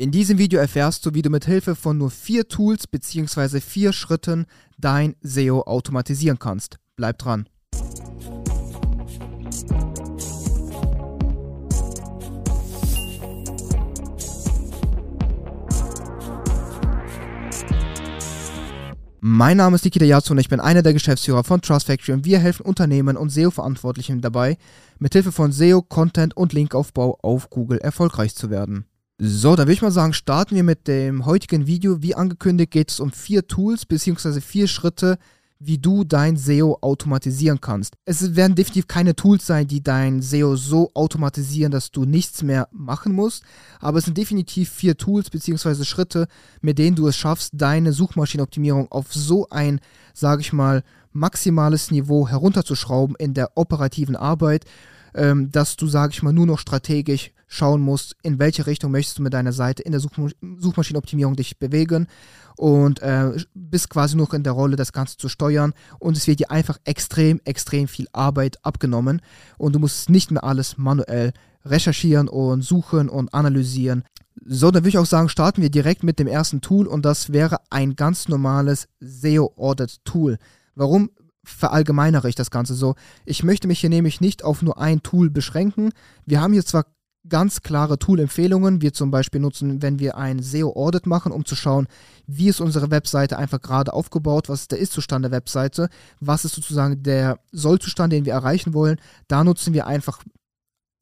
In diesem Video erfährst du, wie du mit Hilfe von nur vier Tools bzw. vier Schritten dein SEO automatisieren kannst. Bleib dran. Mein Name ist Nikita Yatsu und ich bin einer der Geschäftsführer von Trust Factory und wir helfen Unternehmen und SEO-Verantwortlichen dabei, mit Hilfe von SEO, Content und Linkaufbau auf Google erfolgreich zu werden. So, dann würde ich mal sagen, starten wir mit dem heutigen Video. Wie angekündigt geht es um vier Tools bzw. vier Schritte, wie du dein SEO automatisieren kannst. Es werden definitiv keine Tools sein, die dein SEO so automatisieren, dass du nichts mehr machen musst, aber es sind definitiv vier Tools bzw. Schritte, mit denen du es schaffst, deine Suchmaschinenoptimierung auf so ein, sage ich mal, maximales Niveau herunterzuschrauben in der operativen Arbeit, ähm, dass du, sage ich mal, nur noch strategisch schauen musst, in welche Richtung möchtest du mit deiner Seite in der Suchma Suchmaschinenoptimierung dich bewegen und äh, bist quasi noch in der Rolle, das Ganze zu steuern und es wird dir einfach extrem, extrem viel Arbeit abgenommen und du musst nicht mehr alles manuell recherchieren und suchen und analysieren. So, dann würde ich auch sagen, starten wir direkt mit dem ersten Tool und das wäre ein ganz normales SEO Audit Tool. Warum verallgemeinere ich das Ganze so? Ich möchte mich hier nämlich nicht auf nur ein Tool beschränken. Wir haben hier zwar ganz klare Tool-Empfehlungen. Wir zum Beispiel nutzen, wenn wir ein SEO-Audit machen, um zu schauen, wie ist unsere Webseite einfach gerade aufgebaut, was ist der Ist-Zustand der Webseite, was ist sozusagen der Soll-Zustand, den wir erreichen wollen. Da nutzen wir einfach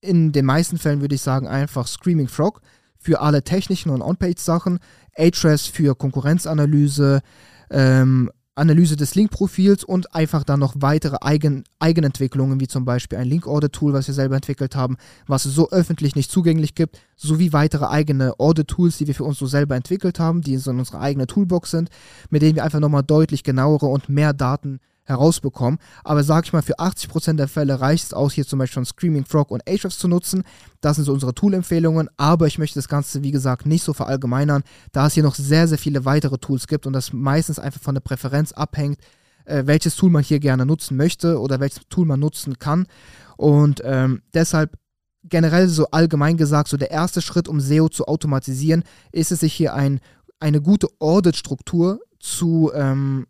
in den meisten Fällen, würde ich sagen, einfach Screaming Frog für alle technischen und On-Page-Sachen, Ahrefs für Konkurrenzanalyse, ähm, Analyse des Link-Profils und einfach dann noch weitere Eigen Eigenentwicklungen, wie zum Beispiel ein Link-Audit-Tool, was wir selber entwickelt haben, was es so öffentlich nicht zugänglich gibt, sowie weitere eigene Audit-Tools, die wir für uns so selber entwickelt haben, die in unserer eigenen Toolbox sind, mit denen wir einfach nochmal deutlich genauere und mehr Daten herausbekommen. Aber sag ich mal, für 80% der Fälle reicht es aus, hier zum Beispiel schon Screaming Frog und Ahrefs zu nutzen. Das sind so unsere Tool-Empfehlungen, aber ich möchte das Ganze, wie gesagt, nicht so verallgemeinern, da es hier noch sehr, sehr viele weitere Tools gibt und das meistens einfach von der Präferenz abhängt, äh, welches Tool man hier gerne nutzen möchte oder welches Tool man nutzen kann. Und ähm, deshalb generell so allgemein gesagt, so der erste Schritt, um SEO zu automatisieren, ist es sich hier ein, eine gute Audit-Struktur zu ähm,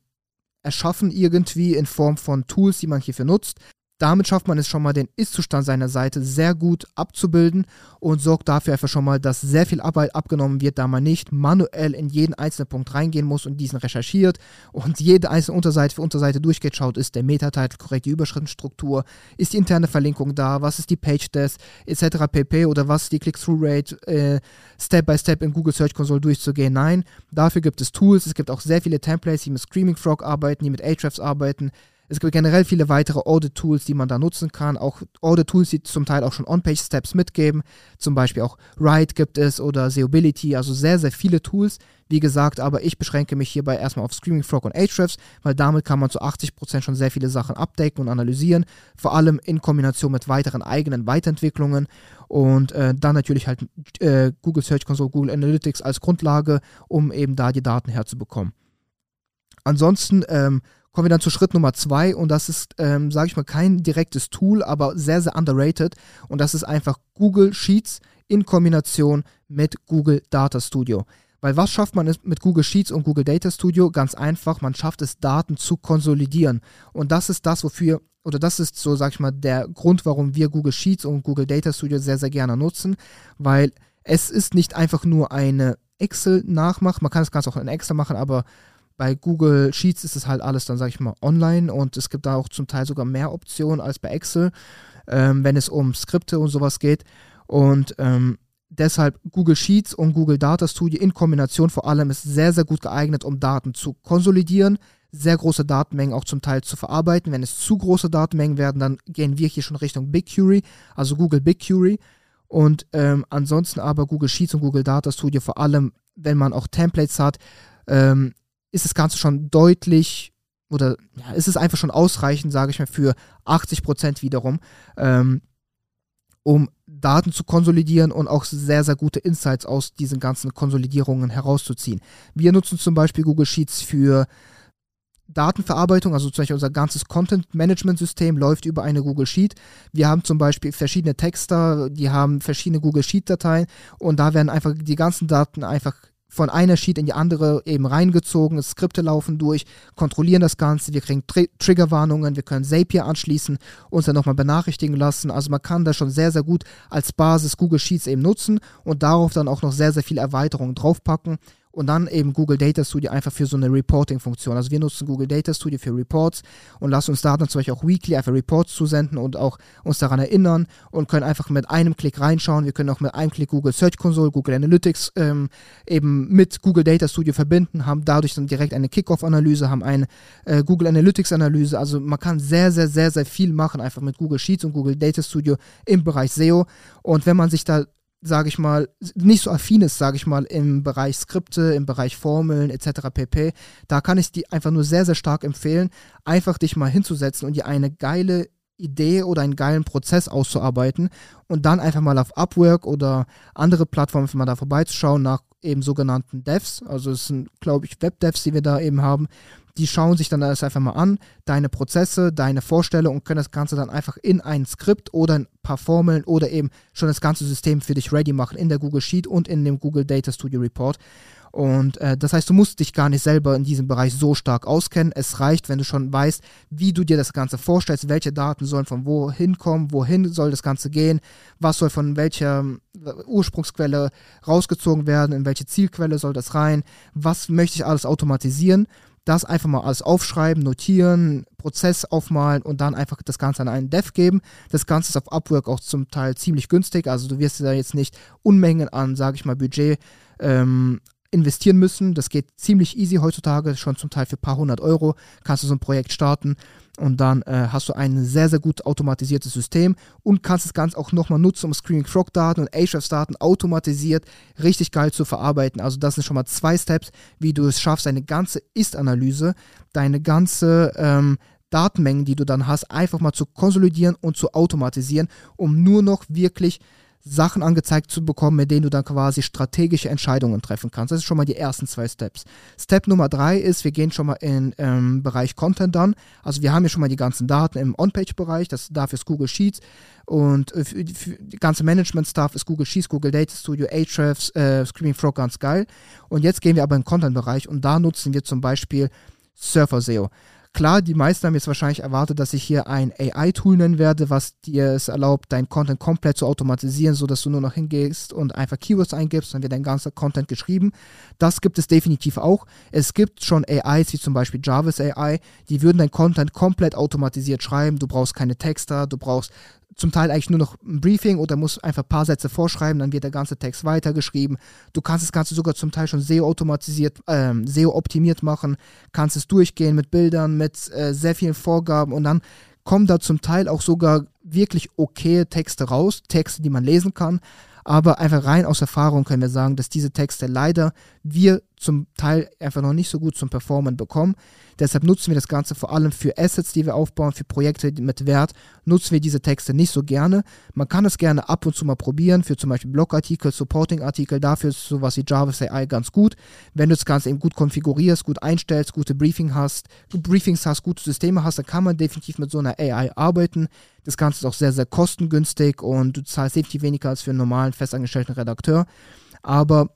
erschaffen irgendwie in Form von Tools, die man hierfür nutzt. Damit schafft man es schon mal, den Ist-Zustand seiner Seite sehr gut abzubilden und sorgt dafür einfach schon mal, dass sehr viel Arbeit abgenommen wird, da man nicht manuell in jeden einzelnen Punkt reingehen muss und diesen recherchiert und jede einzelne Unterseite für Unterseite durchgeht, schaut, ist der Meta-Title korrekt, die Überschriftenstruktur, ist die interne Verlinkung da, was ist die Page-Test etc. pp. oder was ist die Click-Through-Rate, äh, Step by Step in Google Search Console durchzugehen. Nein, dafür gibt es Tools, es gibt auch sehr viele Templates, die mit Screaming Frog arbeiten, die mit Ahrefs arbeiten, es gibt generell viele weitere Audit-Tools, die man da nutzen kann. Auch Audit-Tools, die zum Teil auch schon On-Page-Steps mitgeben. Zum Beispiel auch Write gibt es oder Seobility. Also sehr, sehr viele Tools. Wie gesagt, aber ich beschränke mich hierbei erstmal auf Screaming Frog und Ahrefs, weil damit kann man zu 80% schon sehr viele Sachen abdecken und analysieren. Vor allem in Kombination mit weiteren eigenen Weiterentwicklungen. Und äh, dann natürlich halt äh, Google Search Console, Google Analytics als Grundlage, um eben da die Daten herzubekommen. Ansonsten ähm, kommen wir dann zu Schritt Nummer zwei und das ist, ähm, sage ich mal, kein direktes Tool, aber sehr, sehr underrated und das ist einfach Google Sheets in Kombination mit Google Data Studio. Weil was schafft man mit Google Sheets und Google Data Studio? Ganz einfach, man schafft es, Daten zu konsolidieren. Und das ist das, wofür, oder das ist so, sag ich mal, der Grund, warum wir Google Sheets und Google Data Studio sehr, sehr gerne nutzen, weil es ist nicht einfach nur eine Excel-Nachmach, man kann das Ganze auch in Excel machen, aber bei Google Sheets ist es halt alles dann, sage ich mal, online und es gibt da auch zum Teil sogar mehr Optionen als bei Excel, ähm, wenn es um Skripte und sowas geht. Und ähm, deshalb Google Sheets und Google Data Studio in Kombination vor allem ist sehr, sehr gut geeignet, um Daten zu konsolidieren, sehr große Datenmengen auch zum Teil zu verarbeiten. Wenn es zu große Datenmengen werden, dann gehen wir hier schon Richtung BigQuery, also Google BigQuery. Und ähm, ansonsten aber Google Sheets und Google Data Studio vor allem, wenn man auch Templates hat, ähm, ist das Ganze schon deutlich oder ja, ist es einfach schon ausreichend, sage ich mal, für 80 Prozent wiederum, ähm, um Daten zu konsolidieren und auch sehr, sehr gute Insights aus diesen ganzen Konsolidierungen herauszuziehen. Wir nutzen zum Beispiel Google Sheets für Datenverarbeitung, also zum Beispiel unser ganzes Content-Management-System läuft über eine Google Sheet. Wir haben zum Beispiel verschiedene Texter, die haben verschiedene Google Sheet-Dateien und da werden einfach die ganzen Daten einfach von einer Sheet in die andere eben reingezogen, Skripte laufen durch, kontrollieren das Ganze, wir kriegen Tr Triggerwarnungen, wir können Zapier anschließen, uns dann nochmal benachrichtigen lassen. Also man kann das schon sehr, sehr gut als Basis Google Sheets eben nutzen und darauf dann auch noch sehr, sehr viele Erweiterungen draufpacken und dann eben Google Data Studio einfach für so eine Reporting-Funktion. Also wir nutzen Google Data Studio für Reports und lassen uns da dann zum Beispiel auch weekly einfach Reports zusenden und auch uns daran erinnern und können einfach mit einem Klick reinschauen. Wir können auch mit einem Klick Google Search Console, Google Analytics ähm, eben mit Google Data Studio verbinden, haben dadurch dann direkt eine Kickoff-Analyse, haben eine äh, Google Analytics-Analyse. Also man kann sehr, sehr, sehr, sehr viel machen einfach mit Google Sheets und Google Data Studio im Bereich SEO. Und wenn man sich da sage ich mal, nicht so affin ist, sage ich mal, im Bereich Skripte, im Bereich Formeln etc. pp. Da kann ich dir einfach nur sehr, sehr stark empfehlen, einfach dich mal hinzusetzen und dir eine geile Idee oder einen geilen Prozess auszuarbeiten und dann einfach mal auf Upwork oder andere Plattformen mal da vorbeizuschauen nach eben sogenannten Devs. Also es sind, glaube ich, Web-Devs, die wir da eben haben, die schauen sich dann das einfach mal an, deine Prozesse, deine Vorstellungen und können das Ganze dann einfach in ein Skript oder ein paar Formeln oder eben schon das ganze System für dich ready machen in der Google Sheet und in dem Google Data Studio Report. Und äh, das heißt, du musst dich gar nicht selber in diesem Bereich so stark auskennen. Es reicht, wenn du schon weißt, wie du dir das Ganze vorstellst, welche Daten sollen von wohin kommen, wohin soll das Ganze gehen, was soll von welcher äh, Ursprungsquelle rausgezogen werden, in welche Zielquelle soll das rein, was möchte ich alles automatisieren das einfach mal alles aufschreiben, notieren, Prozess aufmalen und dann einfach das Ganze an einen Dev geben. Das Ganze ist auf Upwork auch zum Teil ziemlich günstig, also du wirst da jetzt nicht Unmengen an, sage ich mal, Budget ähm, investieren müssen. Das geht ziemlich easy heutzutage, schon zum Teil für ein paar hundert Euro kannst du so ein Projekt starten und dann äh, hast du ein sehr, sehr gut automatisiertes System und kannst das Ganze auch nochmal nutzen, um Screaming Frog Daten und Ahrefs Daten automatisiert richtig geil zu verarbeiten. Also das sind schon mal zwei Steps, wie du es schaffst, deine ganze Ist-Analyse, deine ganze ähm, Datenmengen, die du dann hast, einfach mal zu konsolidieren und zu automatisieren, um nur noch wirklich Sachen angezeigt zu bekommen, mit denen du dann quasi strategische Entscheidungen treffen kannst. Das ist schon mal die ersten zwei Steps. Step Nummer drei ist, wir gehen schon mal in ähm, Bereich Content dann. Also wir haben ja schon mal die ganzen Daten im On-Page-Bereich, das dafür ist Google Sheets und äh, für, für die ganze Management-Stuff ist Google Sheets, Google Data Studio, Ahrefs, äh, Screaming Frog ganz geil. Und jetzt gehen wir aber in den Content-Bereich und da nutzen wir zum Beispiel Surfer SEO. Klar, die meisten haben jetzt wahrscheinlich erwartet, dass ich hier ein AI-Tool nennen werde, was dir es erlaubt, deinen Content komplett zu automatisieren, sodass du nur noch hingehst und einfach Keywords eingibst, dann wird dein ganzer Content geschrieben. Das gibt es definitiv auch. Es gibt schon AIs, wie zum Beispiel Jarvis AI, die würden dein Content komplett automatisiert schreiben. Du brauchst keine Texter, du brauchst zum Teil eigentlich nur noch ein Briefing oder musst einfach ein paar Sätze vorschreiben, dann wird der ganze Text weitergeschrieben. Du kannst das Ganze sogar zum Teil schon SEO-automatisiert, ähm, SEO-optimiert machen, kannst es durchgehen mit Bildern, mit äh, sehr vielen Vorgaben und dann kommen da zum Teil auch sogar wirklich okay Texte raus, Texte, die man lesen kann. Aber einfach rein aus Erfahrung können wir sagen, dass diese Texte leider wir zum Teil einfach noch nicht so gut zum Performen bekommen. Deshalb nutzen wir das Ganze vor allem für Assets, die wir aufbauen, für Projekte mit Wert, nutzen wir diese Texte nicht so gerne. Man kann es gerne ab und zu mal probieren, für zum Beispiel Blogartikel, Supporting-Artikel, dafür ist sowas wie Jarvis AI ganz gut. Wenn du das Ganze eben gut konfigurierst, gut einstellst, gute Briefing hast, Briefings hast, gute Systeme hast, dann kann man definitiv mit so einer AI arbeiten. Das Ganze ist auch sehr, sehr kostengünstig und du zahlst definitiv weniger als für einen normalen festangestellten Redakteur. Aber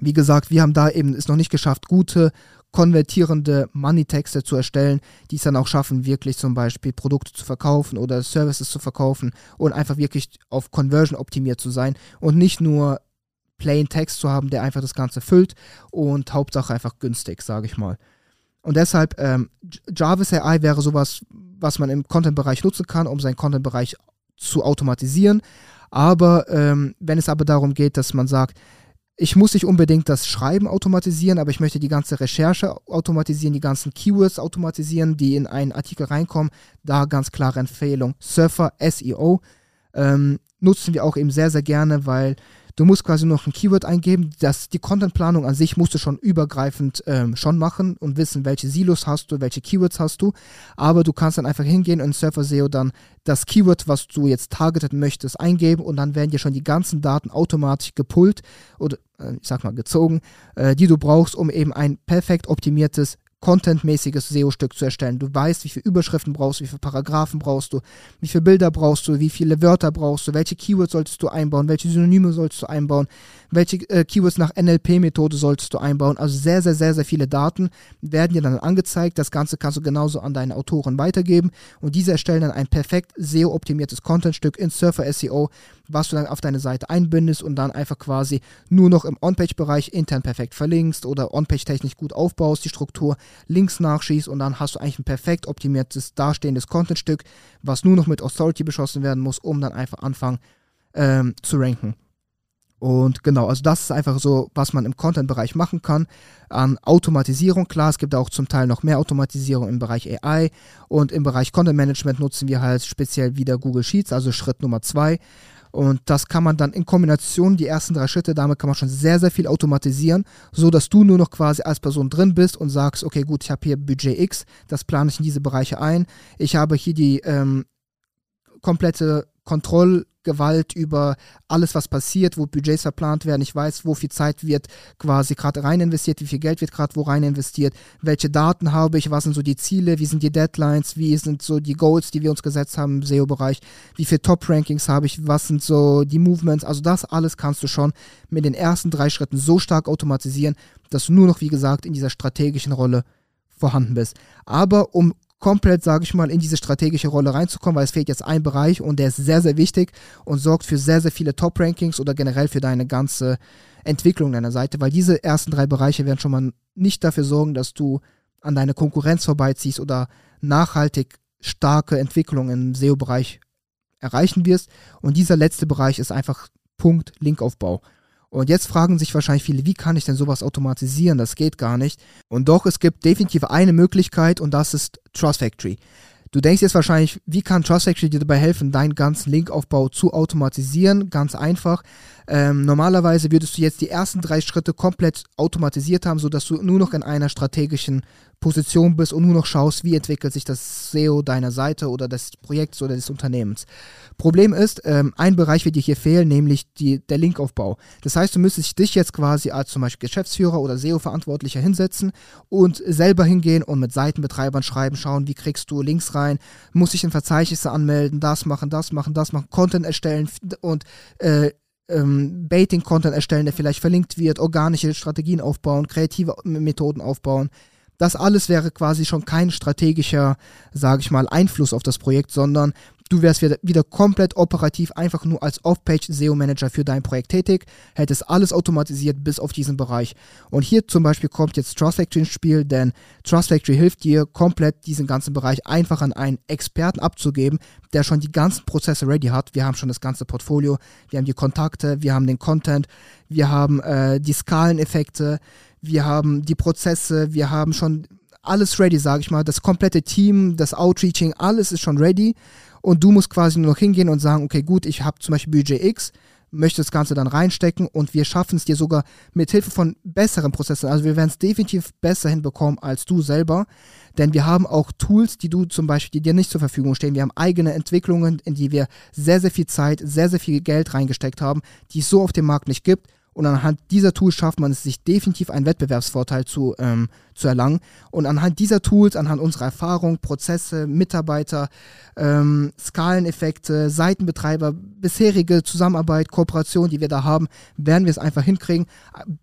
wie gesagt, wir haben da eben es noch nicht geschafft, gute konvertierende Money-Texte zu erstellen, die es dann auch schaffen, wirklich zum Beispiel Produkte zu verkaufen oder Services zu verkaufen und einfach wirklich auf Conversion optimiert zu sein und nicht nur plain Text zu haben, der einfach das Ganze füllt und Hauptsache einfach günstig, sage ich mal. Und deshalb, ähm, Jarvis AI wäre sowas, was man im Content-Bereich nutzen kann, um seinen Content-Bereich zu automatisieren. Aber ähm, wenn es aber darum geht, dass man sagt, ich muss nicht unbedingt das Schreiben automatisieren, aber ich möchte die ganze Recherche automatisieren, die ganzen Keywords automatisieren, die in einen Artikel reinkommen. Da ganz klare Empfehlung. Surfer SEO ähm, nutzen wir auch eben sehr, sehr gerne, weil Du musst quasi noch ein Keyword eingeben. Das, die Contentplanung an sich musst du schon übergreifend ähm, schon machen und wissen, welche Silos hast du, welche Keywords hast du. Aber du kannst dann einfach hingehen und in Surfer SEO dann das Keyword, was du jetzt targeten möchtest, eingeben und dann werden dir schon die ganzen Daten automatisch gepullt oder äh, ich sag mal gezogen, äh, die du brauchst, um eben ein perfekt optimiertes contentmäßiges SEO-Stück zu erstellen. Du weißt, wie viele Überschriften brauchst du, wie viele Paragraphen brauchst du, wie viele Bilder brauchst du, wie viele Wörter brauchst du, welche Keywords solltest du einbauen, welche Synonyme solltest du einbauen, welche äh, Keywords nach NLP-Methode solltest du einbauen. Also sehr, sehr, sehr, sehr viele Daten werden dir dann angezeigt. Das Ganze kannst du genauso an deine Autoren weitergeben und diese erstellen dann ein perfekt SEO-optimiertes Contentstück in Surfer SEO, was du dann auf deine Seite einbindest und dann einfach quasi nur noch im On-Page-Bereich intern perfekt verlinkst oder On-Page-technisch gut aufbaust, die Struktur, Links nachschießt und dann hast du eigentlich ein perfekt optimiertes, dastehendes Contentstück, was nur noch mit Authority beschossen werden muss, um dann einfach anfangen ähm, zu ranken. Und genau, also das ist einfach so, was man im Content-Bereich machen kann. An Automatisierung, klar, es gibt auch zum Teil noch mehr Automatisierung im Bereich AI und im Bereich Content-Management nutzen wir halt speziell wieder Google Sheets, also Schritt Nummer zwei. Und das kann man dann in Kombination, die ersten drei Schritte, damit kann man schon sehr, sehr viel automatisieren, so dass du nur noch quasi als Person drin bist und sagst, okay, gut, ich habe hier Budget X, das plane ich in diese Bereiche ein. Ich habe hier die ähm, komplette Kontrollgewalt über alles, was passiert, wo Budgets verplant werden. Ich weiß, wo viel Zeit wird quasi gerade rein investiert, wie viel Geld wird gerade wo rein investiert, welche Daten habe ich, was sind so die Ziele, wie sind die Deadlines, wie sind so die Goals, die wir uns gesetzt haben im SEO-Bereich, wie viele Top-Rankings habe ich, was sind so die Movements. Also das alles kannst du schon mit den ersten drei Schritten so stark automatisieren, dass du nur noch, wie gesagt, in dieser strategischen Rolle vorhanden bist. Aber um komplett, sage ich mal, in diese strategische Rolle reinzukommen, weil es fehlt jetzt ein Bereich und der ist sehr, sehr wichtig und sorgt für sehr, sehr viele Top-Rankings oder generell für deine ganze Entwicklung deiner Seite, weil diese ersten drei Bereiche werden schon mal nicht dafür sorgen, dass du an deine Konkurrenz vorbeiziehst oder nachhaltig starke Entwicklung im SEO-Bereich erreichen wirst. Und dieser letzte Bereich ist einfach Punkt Linkaufbau. Und jetzt fragen sich wahrscheinlich viele, wie kann ich denn sowas automatisieren? Das geht gar nicht. Und doch, es gibt definitiv eine Möglichkeit und das ist Trust Factory. Du denkst jetzt wahrscheinlich, wie kann Trust Factory dir dabei helfen, deinen ganzen Linkaufbau zu automatisieren? Ganz einfach. Ähm, normalerweise würdest du jetzt die ersten drei Schritte komplett automatisiert haben, sodass du nur noch in einer strategischen Position bist und nur noch schaust, wie entwickelt sich das SEO deiner Seite oder des Projekts oder des Unternehmens. Problem ist, ähm, ein Bereich wird dir hier fehlen, nämlich die, der Linkaufbau. Das heißt, du müsstest dich jetzt quasi als zum Beispiel Geschäftsführer oder SEO-Verantwortlicher hinsetzen und selber hingehen und mit Seitenbetreibern schreiben, schauen, wie kriegst du Links rein, muss ich in Verzeichnisse anmelden, das machen, das machen, das machen, Content erstellen und äh, ähm, Baiting-Content erstellen, der vielleicht verlinkt wird, organische Strategien aufbauen, kreative Methoden aufbauen. Das alles wäre quasi schon kein strategischer, sage ich mal, Einfluss auf das Projekt, sondern du wärst wieder, wieder komplett operativ einfach nur als Off-Page SEO-Manager für dein Projekt tätig, hättest alles automatisiert bis auf diesen Bereich. Und hier zum Beispiel kommt jetzt Trust Factory ins Spiel, denn Trust Factory hilft dir komplett diesen ganzen Bereich einfach an einen Experten abzugeben, der schon die ganzen Prozesse ready hat. Wir haben schon das ganze Portfolio, wir haben die Kontakte, wir haben den Content, wir haben äh, die Skaleneffekte, wir haben die Prozesse, wir haben schon alles ready, sage ich mal. Das komplette Team, das Outreaching, alles ist schon ready. Und du musst quasi nur noch hingehen und sagen, okay, gut, ich habe zum Beispiel Budget X, möchte das Ganze dann reinstecken und wir schaffen es dir sogar mit Hilfe von besseren Prozessen. Also wir werden es definitiv besser hinbekommen als du selber, denn wir haben auch Tools, die du zum Beispiel, die dir nicht zur Verfügung stehen. Wir haben eigene Entwicklungen, in die wir sehr, sehr viel Zeit, sehr, sehr viel Geld reingesteckt haben, die es so auf dem Markt nicht gibt. Und anhand dieser Tools schafft man es sich definitiv einen Wettbewerbsvorteil zu, ähm, zu erlangen. Und anhand dieser Tools, anhand unserer Erfahrung, Prozesse, Mitarbeiter, ähm, Skaleneffekte, Seitenbetreiber, bisherige Zusammenarbeit, Kooperation, die wir da haben, werden wir es einfach hinkriegen,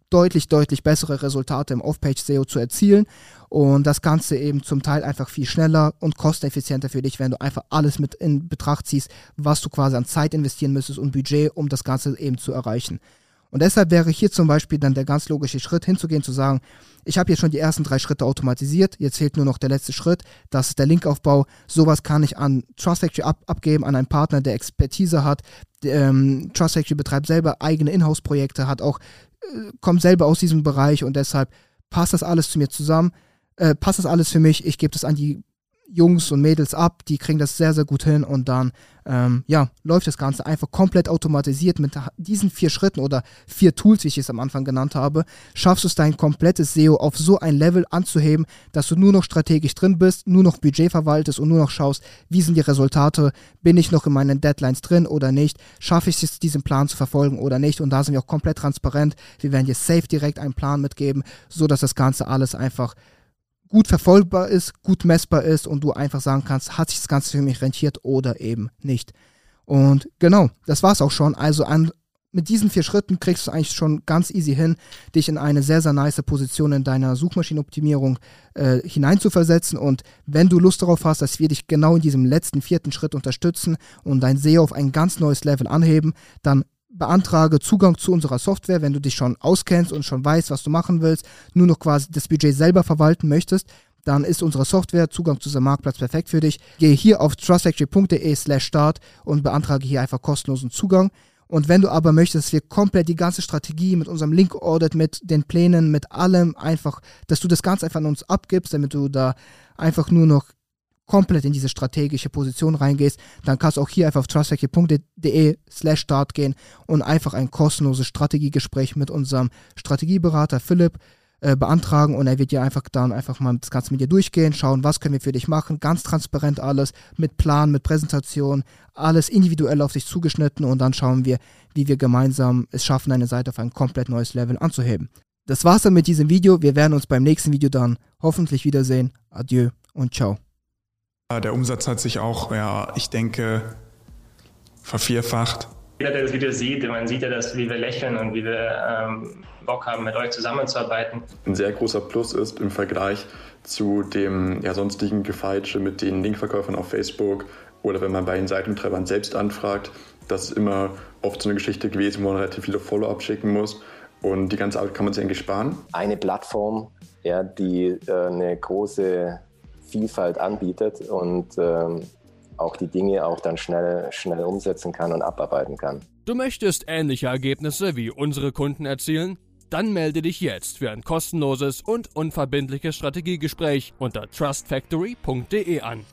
deutlich, deutlich bessere Resultate im Off-Page-SEO zu erzielen. Und das Ganze eben zum Teil einfach viel schneller und kosteneffizienter für dich, wenn du einfach alles mit in Betracht ziehst, was du quasi an Zeit investieren müsstest und Budget, um das Ganze eben zu erreichen. Und deshalb wäre hier zum Beispiel dann der ganz logische Schritt hinzugehen, zu sagen, ich habe jetzt schon die ersten drei Schritte automatisiert, jetzt fehlt nur noch der letzte Schritt, das ist der Linkaufbau. Sowas kann ich an Trust Factory ab, abgeben, an einen Partner, der Expertise hat. Ähm, Trust Factory betreibt selber eigene Inhouse-Projekte, hat auch, äh, kommt selber aus diesem Bereich und deshalb passt das alles zu mir zusammen, äh, passt das alles für mich, ich gebe das an die Jungs und Mädels ab, die kriegen das sehr, sehr gut hin und dann, ähm, ja, läuft das Ganze einfach komplett automatisiert mit diesen vier Schritten oder vier Tools, wie ich es am Anfang genannt habe, schaffst du es dein komplettes SEO auf so ein Level anzuheben, dass du nur noch strategisch drin bist, nur noch Budget verwaltest und nur noch schaust, wie sind die Resultate, bin ich noch in meinen Deadlines drin oder nicht, schaffe ich es, diesen Plan zu verfolgen oder nicht und da sind wir auch komplett transparent, wir werden dir safe direkt einen Plan mitgeben, so dass das Ganze alles einfach gut verfolgbar ist, gut messbar ist und du einfach sagen kannst, hat sich das Ganze für mich rentiert oder eben nicht. Und genau, das war's auch schon. Also an, mit diesen vier Schritten kriegst du eigentlich schon ganz easy hin, dich in eine sehr, sehr nice Position in deiner Suchmaschinenoptimierung äh, hineinzuversetzen. Und wenn du Lust darauf hast, dass wir dich genau in diesem letzten vierten Schritt unterstützen und dein SEO auf ein ganz neues Level anheben, dann beantrage Zugang zu unserer Software, wenn du dich schon auskennst und schon weißt, was du machen willst, nur noch quasi das Budget selber verwalten möchtest, dann ist unsere Software Zugang zu unserem Marktplatz perfekt für dich. Gehe hier auf trustfactory.de slash start und beantrage hier einfach kostenlosen Zugang. Und wenn du aber möchtest, dass wir komplett die ganze Strategie mit unserem Link-Audit, mit den Plänen, mit allem einfach, dass du das Ganze einfach an uns abgibst, damit du da einfach nur noch komplett in diese strategische Position reingehst, dann kannst du auch hier einfach auf trustfactory.de slash start gehen und einfach ein kostenloses Strategiegespräch mit unserem Strategieberater Philipp äh, beantragen und er wird dir einfach dann einfach mal das Ganze mit dir durchgehen, schauen, was können wir für dich machen, ganz transparent alles, mit Plan, mit Präsentation, alles individuell auf dich zugeschnitten und dann schauen wir, wie wir gemeinsam es schaffen, deine Seite auf ein komplett neues Level anzuheben. Das war's dann mit diesem Video. Wir werden uns beim nächsten Video dann hoffentlich wiedersehen. Adieu und ciao. Der Umsatz hat sich auch, ja, ich denke, vervierfacht. Jeder, der das Video sieht, man sieht ja, dass, wie wir lächeln und wie wir ähm, Bock haben, mit euch zusammenzuarbeiten. Ein sehr großer Plus ist im Vergleich zu dem ja, sonstigen Gefeitsche mit den Linkverkäufern auf Facebook oder wenn man bei den Seitenbetreibern selbst anfragt, das ist immer oft so eine Geschichte gewesen, wo man relativ viele Follow-up schicken muss. Und die ganze Arbeit kann man sich eigentlich sparen. Eine Plattform, ja, die äh, eine große Vielfalt anbietet und ähm, auch die Dinge auch dann schnell, schnell umsetzen kann und abarbeiten kann. Du möchtest ähnliche Ergebnisse wie unsere Kunden erzielen? Dann melde dich jetzt für ein kostenloses und unverbindliches Strategiegespräch unter trustfactory.de an.